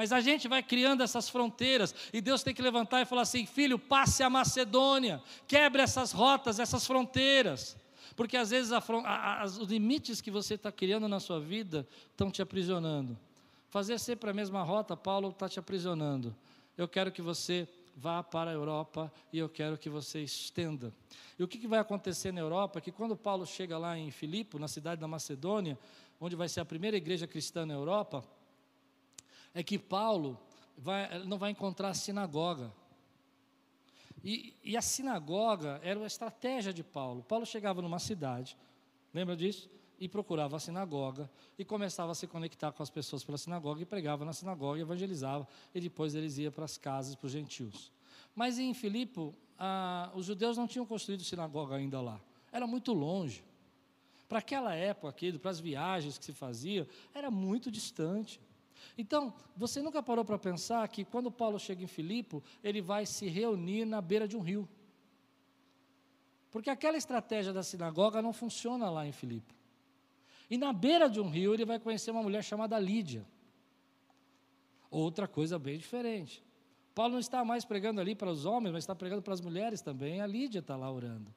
Mas a gente vai criando essas fronteiras e Deus tem que levantar e falar assim: filho, passe a Macedônia, quebre essas rotas, essas fronteiras. Porque às vezes a, a, os limites que você está criando na sua vida estão te aprisionando. Fazer sempre a mesma rota, Paulo está te aprisionando. Eu quero que você vá para a Europa e eu quero que você estenda. E o que, que vai acontecer na Europa é que quando Paulo chega lá em Filipe, na cidade da Macedônia, onde vai ser a primeira igreja cristã na Europa, é que Paulo vai, não vai encontrar a sinagoga. E, e, a sinagoga era a estratégia de Paulo. Paulo chegava numa cidade, lembra disso? E procurava a sinagoga e começava a se conectar com as pessoas pela sinagoga e pregava na sinagoga, evangelizava e depois eles iam para as casas, para os gentios. Mas em Filipe, os judeus não tinham construído sinagoga ainda lá, era muito longe. Para aquela época, para as viagens que se faziam, era muito distante. Então, você nunca parou para pensar que quando Paulo chega em Filipe, ele vai se reunir na beira de um rio. Porque aquela estratégia da sinagoga não funciona lá em Filipe. E na beira de um rio ele vai conhecer uma mulher chamada Lídia. Outra coisa bem diferente. Paulo não está mais pregando ali para os homens, mas está pregando para as mulheres também. A Lídia está lá orando.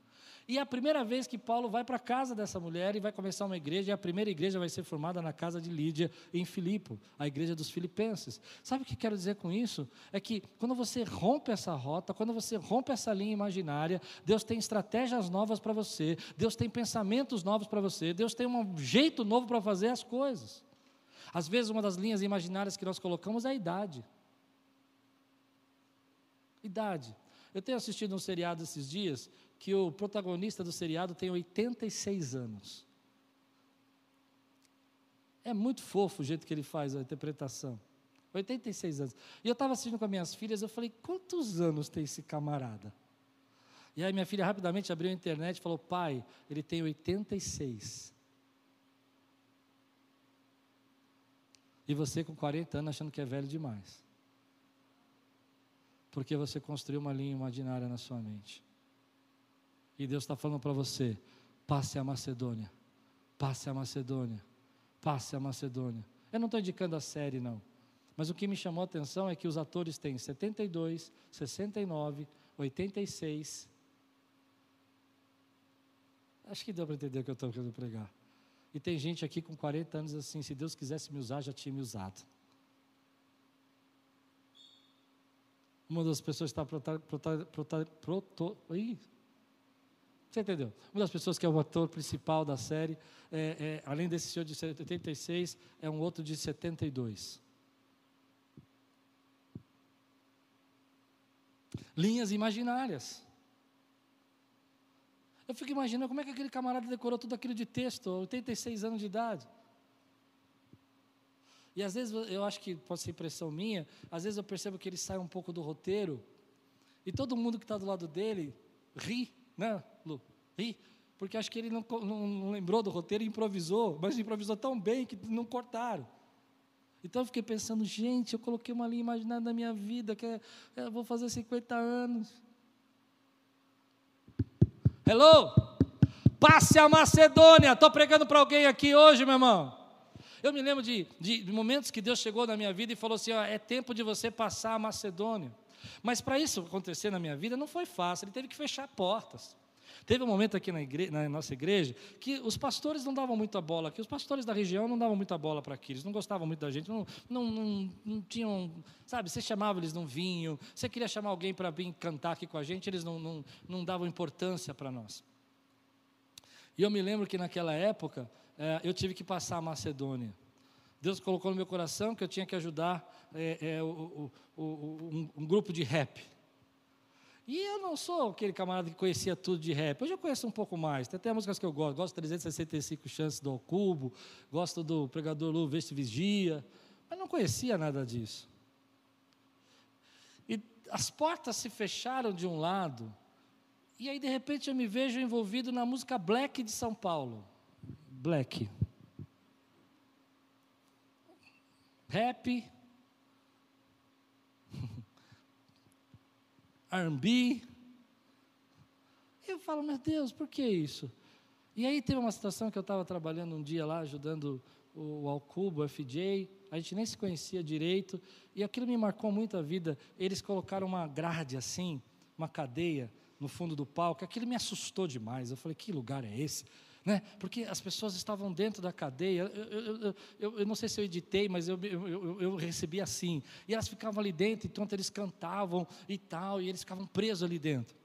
E é a primeira vez que Paulo vai para a casa dessa mulher e vai começar uma igreja, e a primeira igreja vai ser formada na casa de Lídia, em Filipe, a igreja dos filipenses. Sabe o que quero dizer com isso? É que quando você rompe essa rota, quando você rompe essa linha imaginária, Deus tem estratégias novas para você, Deus tem pensamentos novos para você, Deus tem um jeito novo para fazer as coisas. Às vezes, uma das linhas imaginárias que nós colocamos é a idade. Idade. Eu tenho assistido um seriado esses dias que o protagonista do seriado tem 86 anos. É muito fofo o jeito que ele faz a interpretação. 86 anos. E eu estava assistindo com as minhas filhas, eu falei, quantos anos tem esse camarada? E aí minha filha rapidamente abriu a internet e falou, pai, ele tem 86. E você com 40 anos achando que é velho demais. Porque você construiu uma linha imaginária na sua mente. E Deus está falando para você: passe a Macedônia, passe a Macedônia, passe a Macedônia. Eu não estou indicando a série, não. Mas o que me chamou a atenção é que os atores têm 72, 69, 86. Acho que deu para entender o que eu estou querendo pregar. E tem gente aqui com 40 anos assim, se Deus quisesse me usar, já tinha me usado. Uma das pessoas está prota, prota, prota, proto, ih, você entendeu? Uma das pessoas que é o ator principal da série, é, é, além desse senhor de 86, é um outro de 72. Linhas imaginárias. Eu fico imaginando como é que aquele camarada decorou tudo aquilo de texto, 86 anos de idade. E às vezes eu acho que pode ser impressão minha, às vezes eu percebo que ele sai um pouco do roteiro, e todo mundo que está do lado dele ri né, Lu? Ri. Porque acho que ele não, não, não lembrou do roteiro e improvisou, mas improvisou tão bem que não cortaram. Então eu fiquei pensando, gente, eu coloquei uma linha imaginária na minha vida, que é, eu vou fazer 50 anos. Hello? Passe a Macedônia. Estou pregando para alguém aqui hoje, meu irmão. Eu me lembro de, de, de, momentos que Deus chegou na minha vida e falou assim: ó, é tempo de você passar a Macedônia. Mas para isso acontecer na minha vida não foi fácil, ele teve que fechar portas. Teve um momento aqui na, igreja, na, nossa igreja que os pastores não davam muita bola, que os pastores da região não davam muita bola para aqueles, não gostavam muito da gente, não, não, não, não, tinham, sabe, você chamava, eles não vinham, você queria chamar alguém para vir cantar aqui com a gente, eles não, não, não davam importância para nós. E eu me lembro que naquela época é, eu tive que passar a Macedônia. Deus colocou no meu coração que eu tinha que ajudar é, é, o, o, um, um grupo de rap. E eu não sou aquele camarada que conhecia tudo de rap. Hoje eu conheço um pouco mais. Tem até músicas que eu gosto. Gosto de 365 Chances do Cubo. Gosto do Pregador Lu Veste Vigia. Mas não conhecia nada disso. E as portas se fecharam de um lado. E aí, de repente, eu me vejo envolvido na música Black de São Paulo. Black. Rap, R&B. Eu falo, meu Deus, por que isso? E aí teve uma situação que eu estava trabalhando um dia lá, ajudando o Alcubo, o FJ, a gente nem se conhecia direito, e aquilo me marcou muito a vida. Eles colocaram uma grade assim, uma cadeia no fundo do palco, aquilo me assustou demais. Eu falei, que lugar é esse? Né? porque as pessoas estavam dentro da cadeia. Eu, eu, eu, eu não sei se eu editei, mas eu, eu, recebi assim. E elas ficavam ali dentro, então eles cantavam e tal, e eles ficavam presos ali dentro.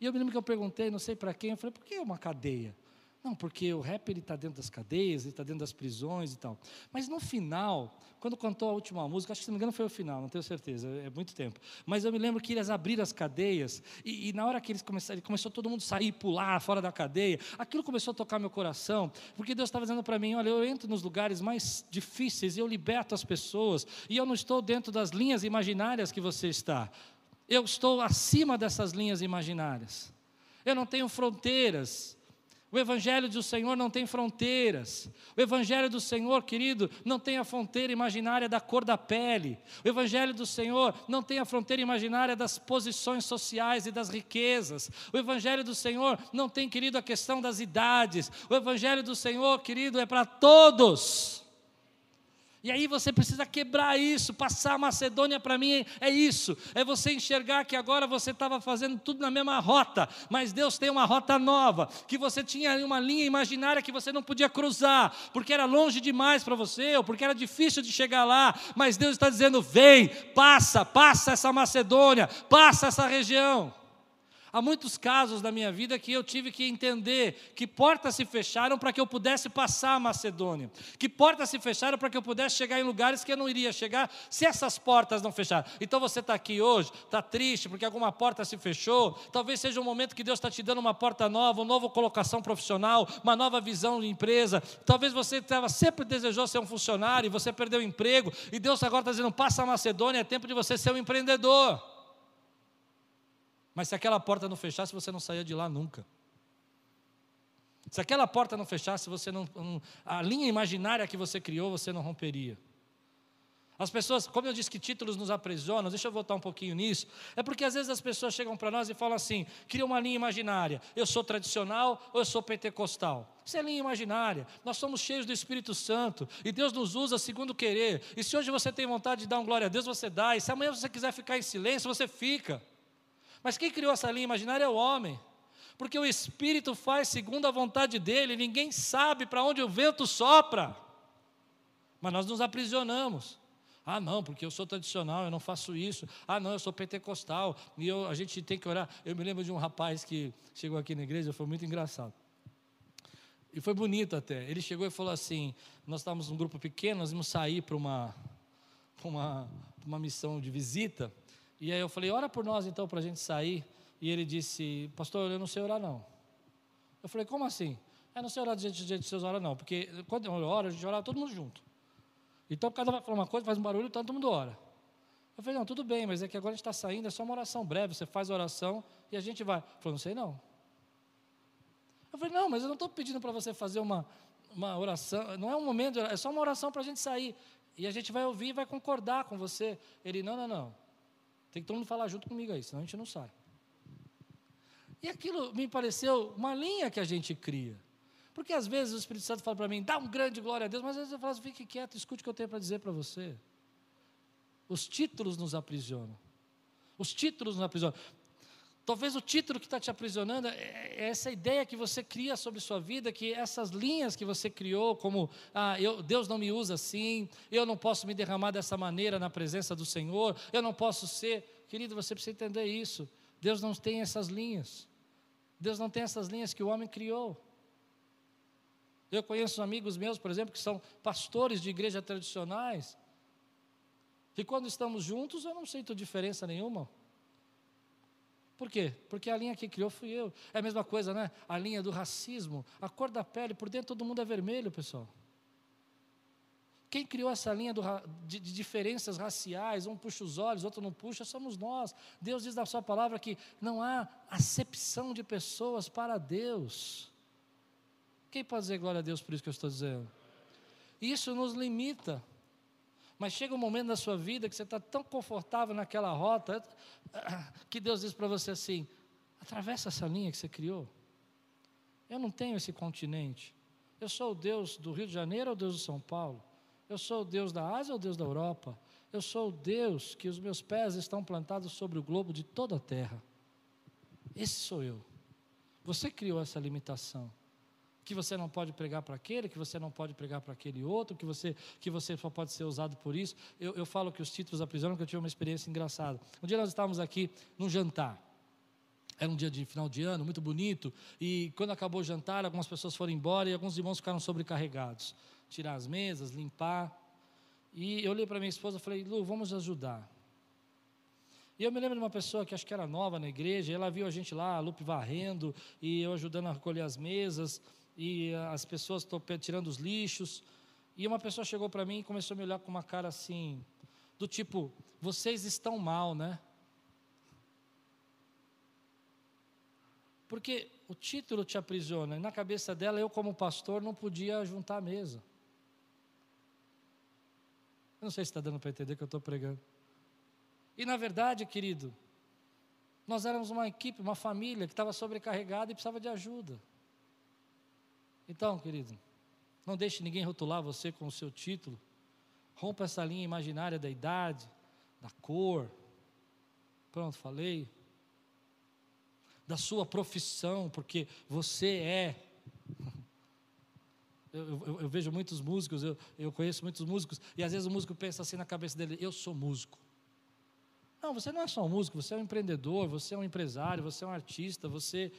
E eu me lembro que eu perguntei, não sei para quem, eu falei, por que uma cadeia? Não, porque o rap ele está dentro das cadeias, ele está dentro das prisões e tal. Mas no final, quando cantou a última música, acho que se não me engano foi o final, não tenho certeza, é muito tempo. Mas eu me lembro que eles abriram as cadeias e, e na hora que eles começaram, começou todo mundo sair, pular fora da cadeia. Aquilo começou a tocar meu coração, porque Deus estava dizendo para mim, olha, eu entro nos lugares mais difíceis e eu liberto as pessoas e eu não estou dentro das linhas imaginárias que você está. Eu estou acima dessas linhas imaginárias. Eu não tenho fronteiras. O Evangelho do Senhor não tem fronteiras. O Evangelho do Senhor, querido, não tem a fronteira imaginária da cor da pele. O Evangelho do Senhor não tem a fronteira imaginária das posições sociais e das riquezas. O Evangelho do Senhor não tem, querido, a questão das idades. O Evangelho do Senhor, querido, é para todos. E aí você precisa quebrar isso, passar a Macedônia para mim é isso, é você enxergar que agora você estava fazendo tudo na mesma rota, mas Deus tem uma rota nova, que você tinha uma linha imaginária que você não podia cruzar, porque era longe demais para você, ou porque era difícil de chegar lá, mas Deus está dizendo: vem, passa, passa essa Macedônia, passa essa região. Há muitos casos na minha vida que eu tive que entender que portas se fecharam para que eu pudesse passar a Macedônia, que portas se fecharam para que eu pudesse chegar em lugares que eu não iria chegar se essas portas não fecharam. Então você está aqui hoje, está triste porque alguma porta se fechou, talvez seja um momento que Deus está te dando uma porta nova, uma nova colocação profissional, uma nova visão de empresa. Talvez você estava, sempre desejou ser um funcionário e você perdeu o emprego, e Deus agora está dizendo: passa a Macedônia, é tempo de você ser um empreendedor. Mas se aquela porta não fechasse, você não saía de lá nunca. Se aquela porta não fechasse, você não, a linha imaginária que você criou, você não romperia. As pessoas, como eu disse que títulos nos aprisionam, deixa eu voltar um pouquinho nisso. É porque às vezes as pessoas chegam para nós e falam assim: cria uma linha imaginária. Eu sou tradicional ou eu sou pentecostal? Isso é linha imaginária. Nós somos cheios do Espírito Santo e Deus nos usa segundo querer. E se hoje você tem vontade de dar um glória a Deus, você dá. E se amanhã você quiser ficar em silêncio, você fica. Mas quem criou essa linha imaginária é o homem. Porque o Espírito faz segundo a vontade dele, ninguém sabe para onde o vento sopra. Mas nós nos aprisionamos. Ah, não, porque eu sou tradicional, eu não faço isso. Ah, não, eu sou pentecostal e eu, a gente tem que orar. Eu me lembro de um rapaz que chegou aqui na igreja, foi muito engraçado. E foi bonito até. Ele chegou e falou assim: Nós estávamos num grupo pequeno, nós íamos sair para uma, uma, uma missão de visita. E aí eu falei: Ora por nós então para a gente sair. E ele disse: Pastor, eu não sei orar não. Eu falei: Como assim? Eu não sei orar do jeito, do jeito que vocês oram não. Porque quando eu oro, a gente ora todo mundo junto. Então cada vai falar uma coisa, faz um barulho, todo mundo ora. Eu falei: Não, tudo bem, mas é que agora a gente está saindo, é só uma oração breve. Você faz a oração e a gente vai. Ele falou: Não sei não. Eu falei, não, mas eu não estou pedindo para você fazer uma, uma oração, não é um momento, é só uma oração para a gente sair. E a gente vai ouvir e vai concordar com você. Ele, não, não, não. Tem que todo mundo falar junto comigo aí, senão a gente não sai. E aquilo me pareceu uma linha que a gente cria. Porque às vezes o Espírito Santo fala para mim, dá um grande glória a Deus, mas às vezes eu falo fique quieto, escute o que eu tenho para dizer para você. Os títulos nos aprisionam. Os títulos nos aprisionam. Talvez o título que está te aprisionando é, é essa ideia que você cria sobre sua vida, que essas linhas que você criou, como ah, eu, Deus não me usa assim, eu não posso me derramar dessa maneira na presença do Senhor, eu não posso ser. Querido, você precisa entender isso. Deus não tem essas linhas. Deus não tem essas linhas que o homem criou. Eu conheço amigos meus, por exemplo, que são pastores de igreja tradicionais, e quando estamos juntos eu não sinto diferença nenhuma. Por quê? Porque a linha que criou fui eu. É a mesma coisa, né? A linha do racismo, a cor da pele, por dentro todo mundo é vermelho, pessoal. Quem criou essa linha do, de, de, diferenças raciais, um puxa os olhos, outro não puxa, somos nós. Deus diz na sua palavra que não há acepção de pessoas para Deus. Quem pode dizer glória a Deus por isso que eu estou dizendo? Isso nos limita. Mas chega um momento da sua vida que você está tão confortável naquela rota, que Deus diz para você assim: atravessa essa linha que você criou. Eu não tenho esse continente. Eu sou o Deus do Rio de Janeiro ou o Deus de São Paulo? Eu sou o Deus da Ásia ou o Deus da Europa? Eu sou o Deus que os meus pés estão plantados sobre o globo de toda a terra. Esse sou eu. Você criou essa limitação que você não pode pregar para aquele, que você não pode pregar para aquele outro, que você, que você só pode ser usado por isso. Eu, eu falo que os títulos aprisionam, que eu tive uma experiência engraçada. Um dia nós estávamos aqui num jantar. Era um dia de final de ano, muito bonito, e quando acabou o jantar, algumas pessoas foram embora e alguns irmãos ficaram sobrecarregados. Tirar as mesas, limpar. E eu olhei para minha esposa e falei, Lu, vamos ajudar. E eu me lembro de uma pessoa que acho que era nova na igreja, ela viu a gente lá, a Lupe varrendo, e eu ajudando a recolher as mesas e as pessoas estão tirando os lixos. E uma pessoa chegou para mim e começou a me olhar com uma cara assim, do tipo, vocês estão mal, né? Porque o título te aprisiona, e na cabeça dela, eu como pastor não podia juntar a mesa. Eu não sei se está dando para entender que eu estou pregando. E na verdade, querido, nós éramos uma equipe, uma família que estava sobrecarregada e precisava de ajuda. Então, querido, não deixe ninguém rotular você com o seu título. Rompa essa linha imaginária da idade, da cor. Pronto, falei. Da sua profissão, porque você é. Eu, eu, eu vejo muitos músicos, eu, eu conheço muitos músicos, e às vezes o músico pensa assim na cabeça dele: eu sou músico. Não, você não é só um músico, você é um empreendedor, você é um empresário, você é um artista, você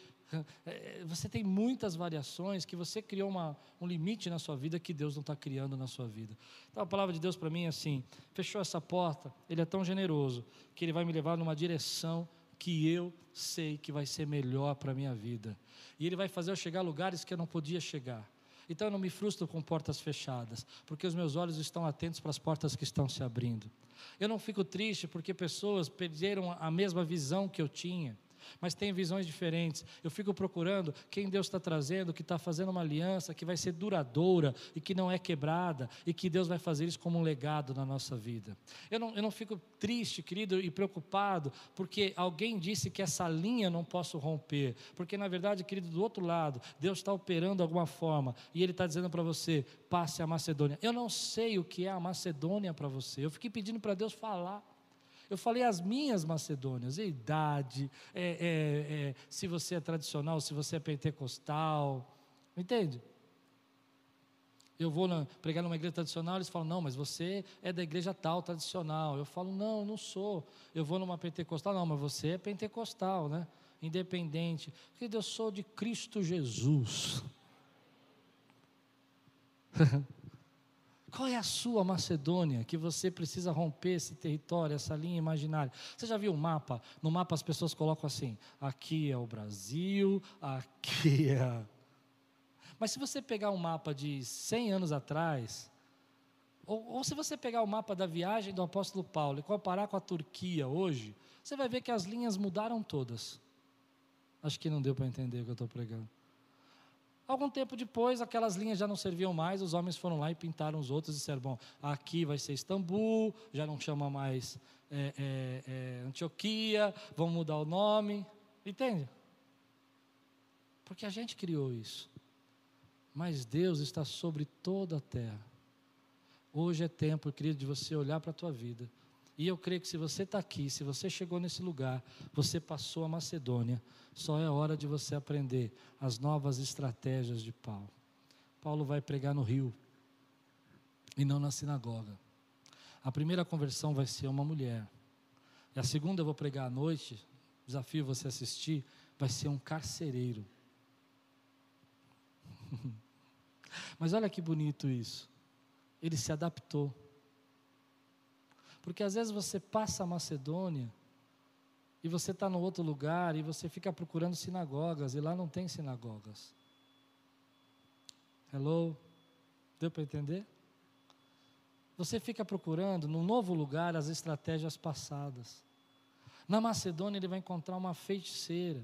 você tem muitas variações que você criou uma, um limite na sua vida que Deus não está criando na sua vida. Então a palavra de Deus para mim é assim: fechou essa porta, Ele é tão generoso que Ele vai me levar numa direção que eu sei que vai ser melhor para a minha vida. E Ele vai fazer eu chegar a lugares que eu não podia chegar. Então eu não me frustro com portas fechadas, porque os meus olhos estão atentos para as portas que estão se abrindo. Eu não fico triste porque pessoas perderam a mesma visão que eu tinha mas tem visões diferentes. Eu fico procurando quem Deus está trazendo, que está fazendo uma aliança que vai ser duradoura e que não é quebrada, e que Deus vai fazer isso como um legado na nossa vida. Eu não, eu não fico triste, querido, e preocupado, porque alguém disse que essa linha não posso romper, porque na verdade, querido, do outro lado, Deus está operando de alguma forma, e Ele está dizendo para você: passe a Macedônia. Eu não sei o que é a Macedônia para você, eu fiquei pedindo para Deus falar. Eu falei as minhas Macedônias, a idade, é, é, é, se você é tradicional, se você é pentecostal, entende? Eu vou na, pregar numa igreja tradicional, eles falam, não, mas você é da igreja tal, tradicional. Eu falo, não, não sou. Eu vou numa pentecostal, não, mas você é pentecostal, né? Independente. Querido, eu sou de Cristo Jesus. Qual é a sua Macedônia que você precisa romper esse território, essa linha imaginária? Você já viu um mapa? No mapa as pessoas colocam assim: aqui é o Brasil, aqui é. Mas se você pegar um mapa de 100 anos atrás, ou, ou se você pegar o mapa da viagem do apóstolo Paulo e comparar com a Turquia hoje, você vai ver que as linhas mudaram todas. Acho que não deu para entender o que eu estou pregando. Algum tempo depois, aquelas linhas já não serviam mais, os homens foram lá e pintaram os outros e disseram: bom, aqui vai ser Istambul, já não chama mais é, é, é, Antioquia, vamos mudar o nome. Entende? Porque a gente criou isso. Mas Deus está sobre toda a terra. Hoje é tempo, querido, de você olhar para a tua vida. E eu creio que se você está aqui, se você chegou nesse lugar, você passou a Macedônia, só é hora de você aprender as novas estratégias de Paulo. Paulo vai pregar no rio e não na sinagoga. A primeira conversão vai ser uma mulher. E a segunda eu vou pregar à noite, desafio você assistir, vai ser um carcereiro. Mas olha que bonito isso. Ele se adaptou. Porque às vezes você passa a Macedônia e você está no outro lugar e você fica procurando sinagogas e lá não tem sinagogas. Hello? Deu para entender? Você fica procurando no novo lugar as estratégias passadas. Na Macedônia ele vai encontrar uma feiticeira,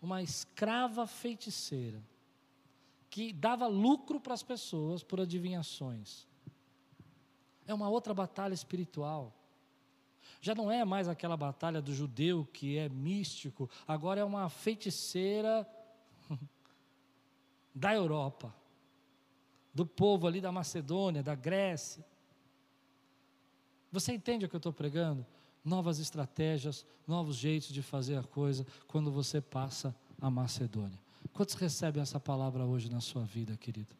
uma escrava feiticeira, que dava lucro para as pessoas por adivinhações. É uma outra batalha espiritual. Já não é mais aquela batalha do judeu que é místico, agora é uma feiticeira da Europa, do povo ali da Macedônia, da Grécia. Você entende o que eu estou pregando? Novas estratégias, novos jeitos de fazer a coisa quando você passa a Macedônia. Quantos recebem essa palavra hoje na sua vida, querido?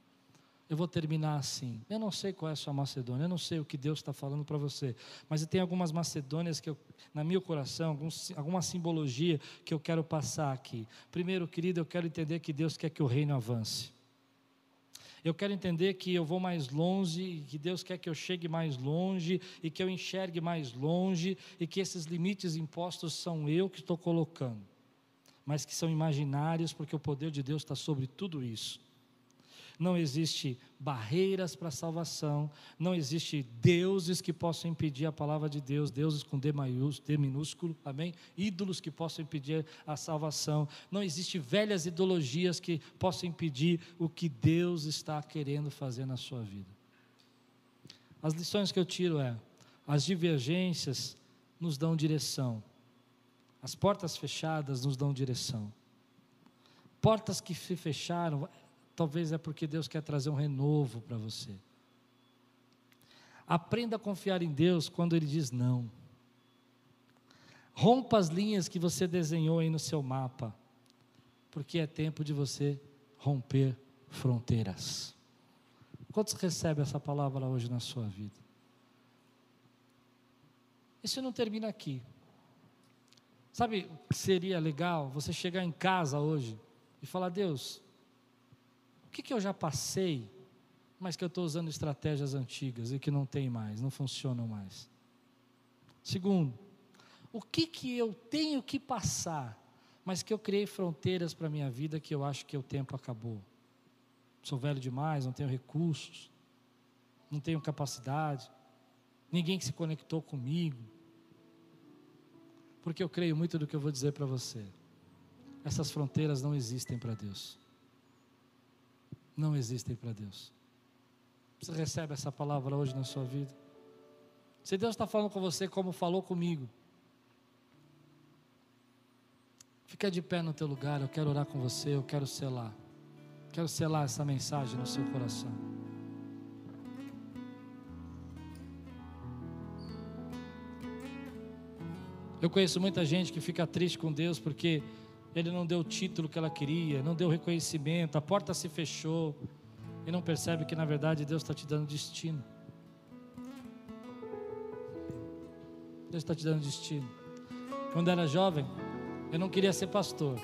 Eu vou terminar assim. Eu não sei qual é a sua Macedônia, eu não sei o que Deus está falando para você, mas tem algumas Macedônias que eu, na meu coração, alguns, alguma simbologia que eu quero passar aqui. Primeiro, querido, eu quero entender que Deus quer que o reino avance. Eu quero entender que eu vou mais longe, que Deus quer que eu chegue mais longe e que eu enxergue mais longe e que esses limites impostos são eu que estou colocando, mas que são imaginários porque o poder de Deus está sobre tudo isso não existe barreiras para a salvação, não existe deuses que possam impedir a palavra de Deus, deuses com D, maiúsculo, D minúsculo, amém? Ídolos que possam impedir a salvação, não existe velhas ideologias que possam impedir o que Deus está querendo fazer na sua vida. As lições que eu tiro é: as divergências nos dão direção, as portas fechadas nos dão direção. Portas que se fecharam, Talvez é porque Deus quer trazer um renovo para você. Aprenda a confiar em Deus quando Ele diz não. Rompa as linhas que você desenhou aí no seu mapa, porque é tempo de você romper fronteiras. Quantos recebem essa palavra hoje na sua vida? Isso não termina aqui. Sabe o que seria legal? Você chegar em casa hoje e falar: Deus, que, que eu já passei, mas que eu estou usando estratégias antigas e que não tem mais, não funcionam mais? Segundo, o que, que eu tenho que passar, mas que eu criei fronteiras para a minha vida que eu acho que o tempo acabou? Sou velho demais, não tenho recursos, não tenho capacidade, ninguém que se conectou comigo. Porque eu creio muito do que eu vou dizer para você. Essas fronteiras não existem para Deus não existem para Deus. Você recebe essa palavra hoje na sua vida? Se Deus está falando com você como falou comigo, fica de pé no teu lugar. Eu quero orar com você. Eu quero selar. Quero selar essa mensagem no seu coração. Eu conheço muita gente que fica triste com Deus porque ele não deu o título que ela queria, não deu reconhecimento, a porta se fechou. e não percebe que na verdade Deus está te dando destino. Deus está te dando destino. Quando era jovem, eu não queria ser pastor.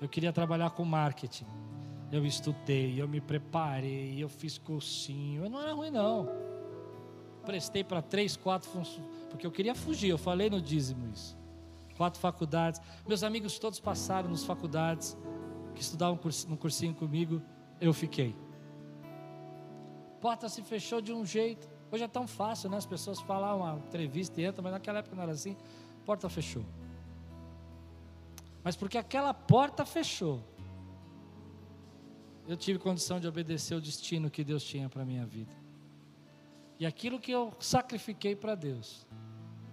Eu queria trabalhar com marketing. Eu estudei, eu me preparei, eu fiz cursinho. Eu não era ruim, não. Prestei para três, quatro funções, porque eu queria fugir. Eu falei no dízimo isso. Quatro faculdades. Meus amigos todos passaram nas faculdades, que estudavam no cursinho comigo. Eu fiquei. Porta se fechou de um jeito. Hoje é tão fácil, né? As pessoas falam uma entrevista e entram, mas naquela época não era assim. Porta fechou. Mas porque aquela porta fechou, eu tive condição de obedecer o destino que Deus tinha para a minha vida. E aquilo que eu sacrifiquei para Deus,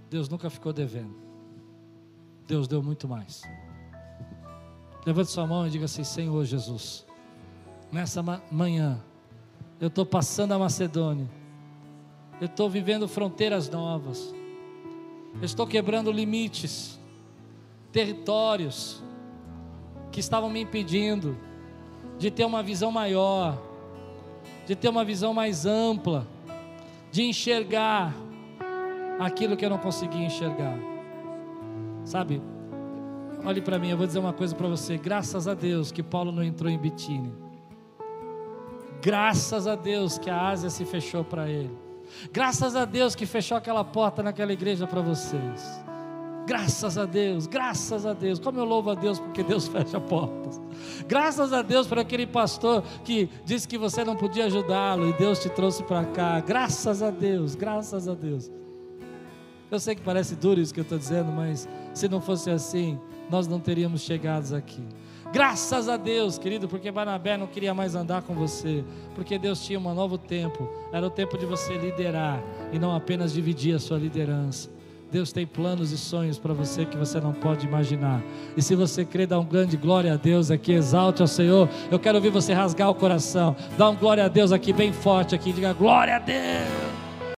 Deus nunca ficou devendo. Deus deu muito mais. Levante sua mão e diga assim: Senhor Jesus, nessa manhã, eu estou passando a Macedônia, eu estou vivendo fronteiras novas, eu estou quebrando limites, territórios que estavam me impedindo de ter uma visão maior, de ter uma visão mais ampla, de enxergar aquilo que eu não conseguia enxergar. Sabe? Olhe para mim, eu vou dizer uma coisa para você. Graças a Deus que Paulo não entrou em Bitínia. Graças a Deus que a Ásia se fechou para ele. Graças a Deus que fechou aquela porta naquela igreja para vocês. Graças a Deus, graças a Deus. Como eu louvo a Deus porque Deus fecha portas. Graças a Deus por aquele pastor que disse que você não podia ajudá-lo e Deus te trouxe para cá. Graças a Deus, graças a Deus. Eu sei que parece duro isso que eu estou dizendo, mas se não fosse assim, nós não teríamos chegado aqui. Graças a Deus, querido, porque Barnabé não queria mais andar com você, porque Deus tinha um novo tempo. Era o tempo de você liderar e não apenas dividir a sua liderança. Deus tem planos e sonhos para você que você não pode imaginar. E se você crê, dá um grande glória a Deus aqui, exalte ao Senhor. Eu quero ouvir você rasgar o coração. Dá um glória a Deus aqui bem forte aqui, diga glória a Deus.